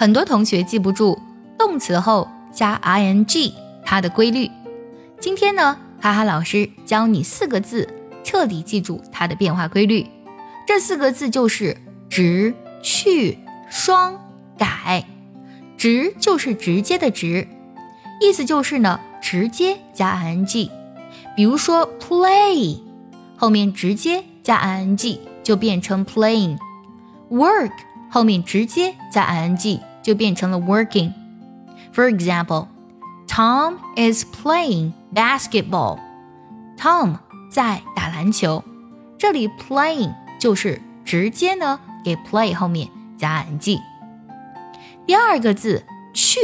很多同学记不住动词后加 ing 它的规律。今天呢，哈哈老师教你四个字，彻底记住它的变化规律。这四个字就是直、去、双、改。直就是直接的直，意思就是呢，直接加 ing。比如说 play，后面直接加 ing 就变成 playing。work 后面直接加 ing。就变成了 working。For example, Tom is playing basketball. Tom 在打篮球。这里 playing 就是直接呢给 play 后面加 ing。第二个字去，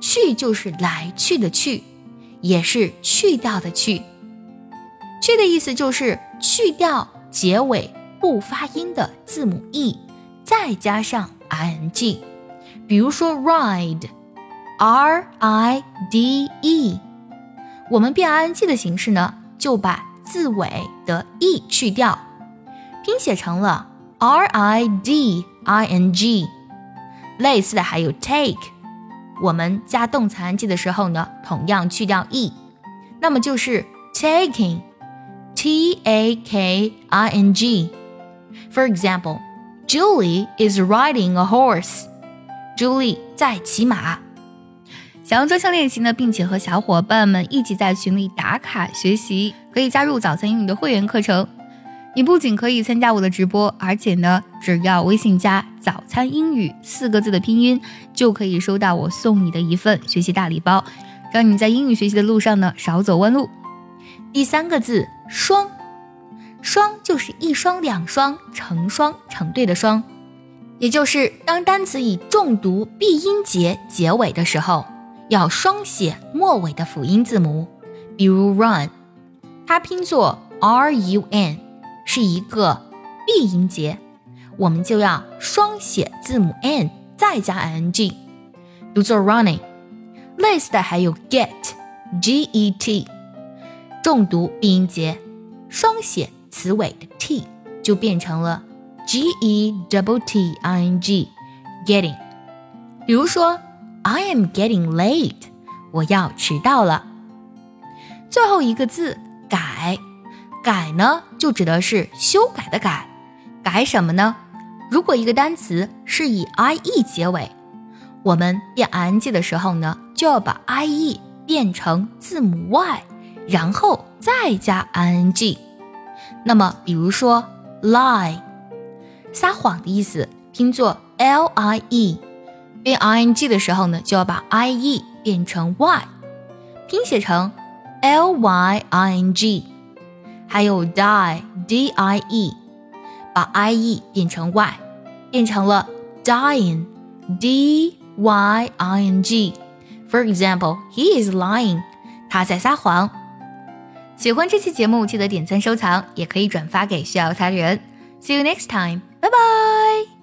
去就是来去的去，也是去掉的去。去的意思就是去掉结尾不发音的字母 e，再加上 ing。比如说 ride，r i d e，我们变 i n g 的形式呢，就把字尾的 e 去掉，拼写成了 r i d i n g。类似的还有 take，我们加动词 i n g 的时候呢，同样去掉 e，那么就是 taking，t a k i n g。For example，Julie is riding a horse。 朱莉在骑马。想要专项练习呢，并且和小伙伴们一起在群里打卡学习，可以加入早餐英语的会员课程。你不仅可以参加我的直播，而且呢，只要微信加“早餐英语”四个字的拼音，就可以收到我送你的一份学习大礼包，让你在英语学习的路上呢少走弯路。第三个字“双”，双就是一双、两双、成双、成对的双。也就是当单词以重读闭音节结尾的时候，要双写末尾的辅音字母。比如 run，它拼作 r u n，是一个闭音节，我们就要双写字母 n，再加 i n g，读作 running。类似的还有 get，g e t，重读闭音节，双写词尾的 t，就变成了。G E double T I N G getting，比如说 I am getting late，我要迟到了。最后一个字改，改呢就指的是修改的改，改什么呢？如果一个单词是以 I E 结尾，我们变 I N G 的时候呢，就要把 I E 变成字母 Y，然后再加 I N G。那么比如说 lie。撒谎的意思拼作 l i e，变 i n g 的时候呢，就要把 i e 变成 y，拼写成 l y i n g。还有 die d i e，把 i e 变成 y，变成了 dying d y i n g。For example, he is lying，他在撒谎。喜欢这期节目，记得点赞收藏，也可以转发给需要它的人。See you next time. 拜拜。